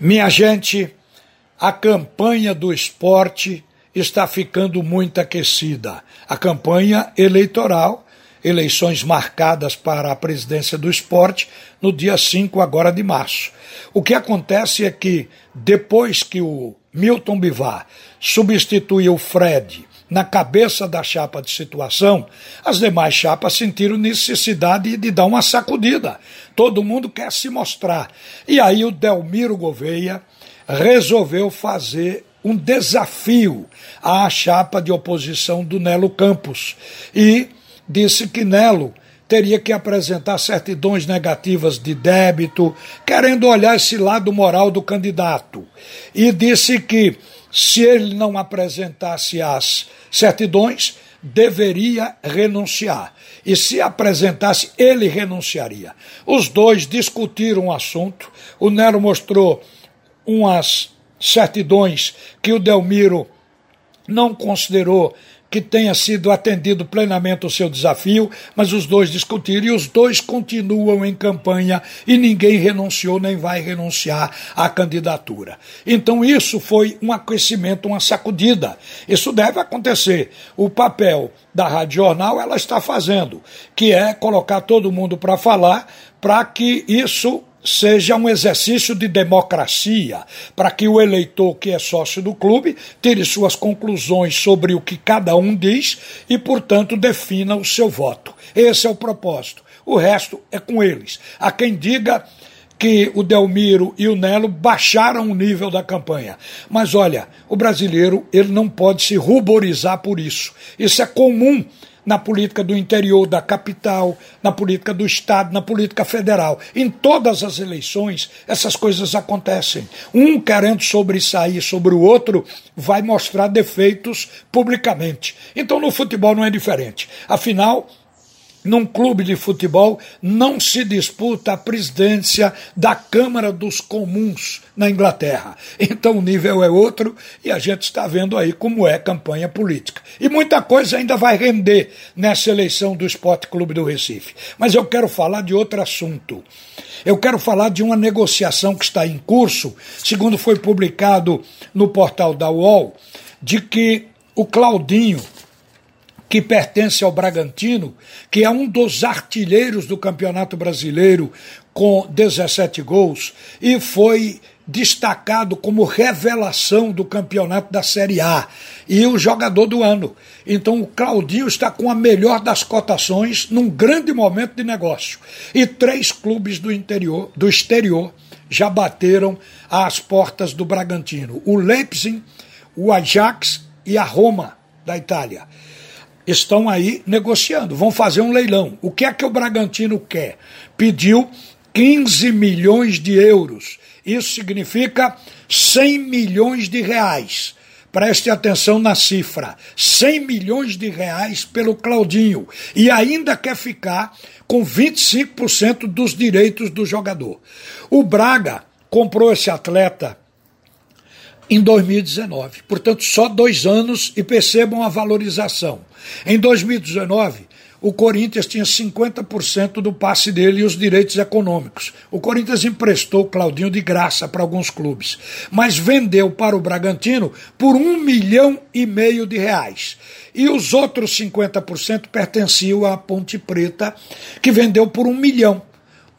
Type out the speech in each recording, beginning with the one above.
Minha gente, a campanha do esporte está ficando muito aquecida. A campanha eleitoral, eleições marcadas para a presidência do esporte no dia 5 agora de março. O que acontece é que depois que o Milton Bivar substituiu o Fred na cabeça da chapa de situação, as demais chapas sentiram necessidade de dar uma sacudida. Todo mundo quer se mostrar. E aí o Delmiro Gouveia resolveu fazer um desafio à chapa de oposição do Nelo Campos e disse que Nelo teria que apresentar certidões negativas de débito, querendo olhar esse lado moral do candidato. E disse que se ele não apresentasse as certidões, deveria renunciar. E se apresentasse, ele renunciaria. Os dois discutiram o assunto. O Nero mostrou umas certidões que o Delmiro não considerou que tenha sido atendido plenamente o seu desafio, mas os dois discutiram e os dois continuam em campanha e ninguém renunciou nem vai renunciar à candidatura. Então isso foi um aquecimento, uma sacudida. Isso deve acontecer. O papel da Rádio Jornal ela está fazendo, que é colocar todo mundo para falar para que isso seja um exercício de democracia, para que o eleitor que é sócio do clube tire suas conclusões sobre o que cada um diz e, portanto, defina o seu voto. Esse é o propósito. O resto é com eles. Há quem diga que o Delmiro e o Nelo baixaram o nível da campanha. Mas olha, o brasileiro ele não pode se ruborizar por isso. Isso é comum na política do interior da capital, na política do Estado, na política federal. Em todas as eleições, essas coisas acontecem. Um querendo sobressair sobre o outro vai mostrar defeitos publicamente. Então no futebol não é diferente. Afinal, num clube de futebol não se disputa a presidência da Câmara dos Comuns na Inglaterra. Então o nível é outro e a gente está vendo aí como é campanha política. E muita coisa ainda vai render nessa eleição do Esporte Clube do Recife. Mas eu quero falar de outro assunto. Eu quero falar de uma negociação que está em curso, segundo foi publicado no portal da UOL, de que o Claudinho que pertence ao Bragantino, que é um dos artilheiros do Campeonato Brasileiro com 17 gols e foi destacado como revelação do campeonato da Série A e o jogador do ano. Então o Claudinho está com a melhor das cotações num grande momento de negócio. E três clubes do interior, do exterior, já bateram às portas do Bragantino: o Leipzig, o Ajax e a Roma da Itália estão aí negociando, vão fazer um leilão. O que é que o Bragantino quer? Pediu 15 milhões de euros. Isso significa 100 milhões de reais. Preste atenção na cifra: 100 milhões de reais pelo Claudinho. E ainda quer ficar com 25% dos direitos do jogador. O Braga comprou esse atleta em 2019. Portanto, só dois anos e percebam a valorização. Em 2019, o Corinthians tinha 50% do passe dele e os direitos econômicos. O Corinthians emprestou Claudinho de graça para alguns clubes, mas vendeu para o Bragantino por um milhão e meio de reais. E os outros 50% pertenciam à Ponte Preta, que vendeu por um milhão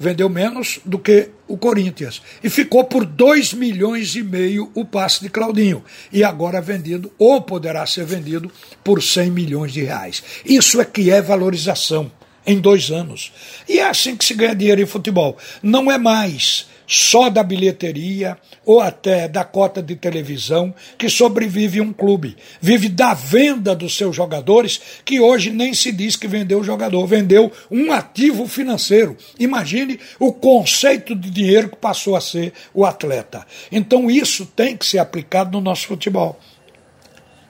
vendeu menos do que o Corinthians. E ficou por 2 milhões e meio o passe de Claudinho. E agora é vendido, ou poderá ser vendido, por 100 milhões de reais. Isso é que é valorização em dois anos. E é assim que se ganha dinheiro em futebol. Não é mais só da bilheteria ou até da cota de televisão que sobrevive um clube. Vive da venda dos seus jogadores, que hoje nem se diz que vendeu o jogador, vendeu um ativo financeiro. Imagine o conceito de dinheiro que passou a ser o atleta. Então isso tem que ser aplicado no nosso futebol.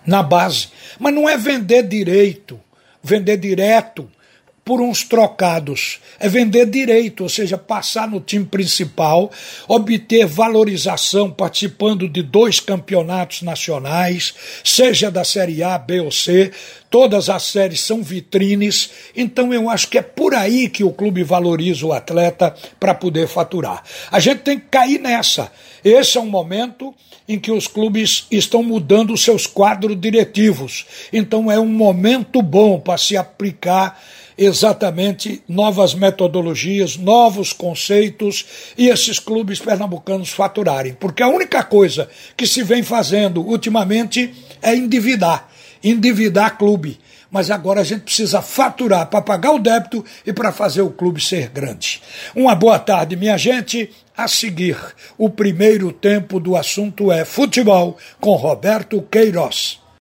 Na base. Mas não é vender direito, vender direto por uns trocados. É vender direito, ou seja, passar no time principal, obter valorização participando de dois campeonatos nacionais, seja da Série A, B ou C, todas as séries são vitrines, então eu acho que é por aí que o clube valoriza o atleta para poder faturar. A gente tem que cair nessa. Esse é um momento em que os clubes estão mudando seus quadros diretivos, então é um momento bom para se aplicar exatamente novas metodologias, novos conceitos e esses clubes pernambucanos faturarem. Porque a única coisa que se vem fazendo ultimamente é endividar endividar clube. Mas agora a gente precisa faturar para pagar o débito e para fazer o clube ser grande. Uma boa tarde, minha gente. A seguir, o primeiro tempo do assunto é futebol com Roberto Queiroz.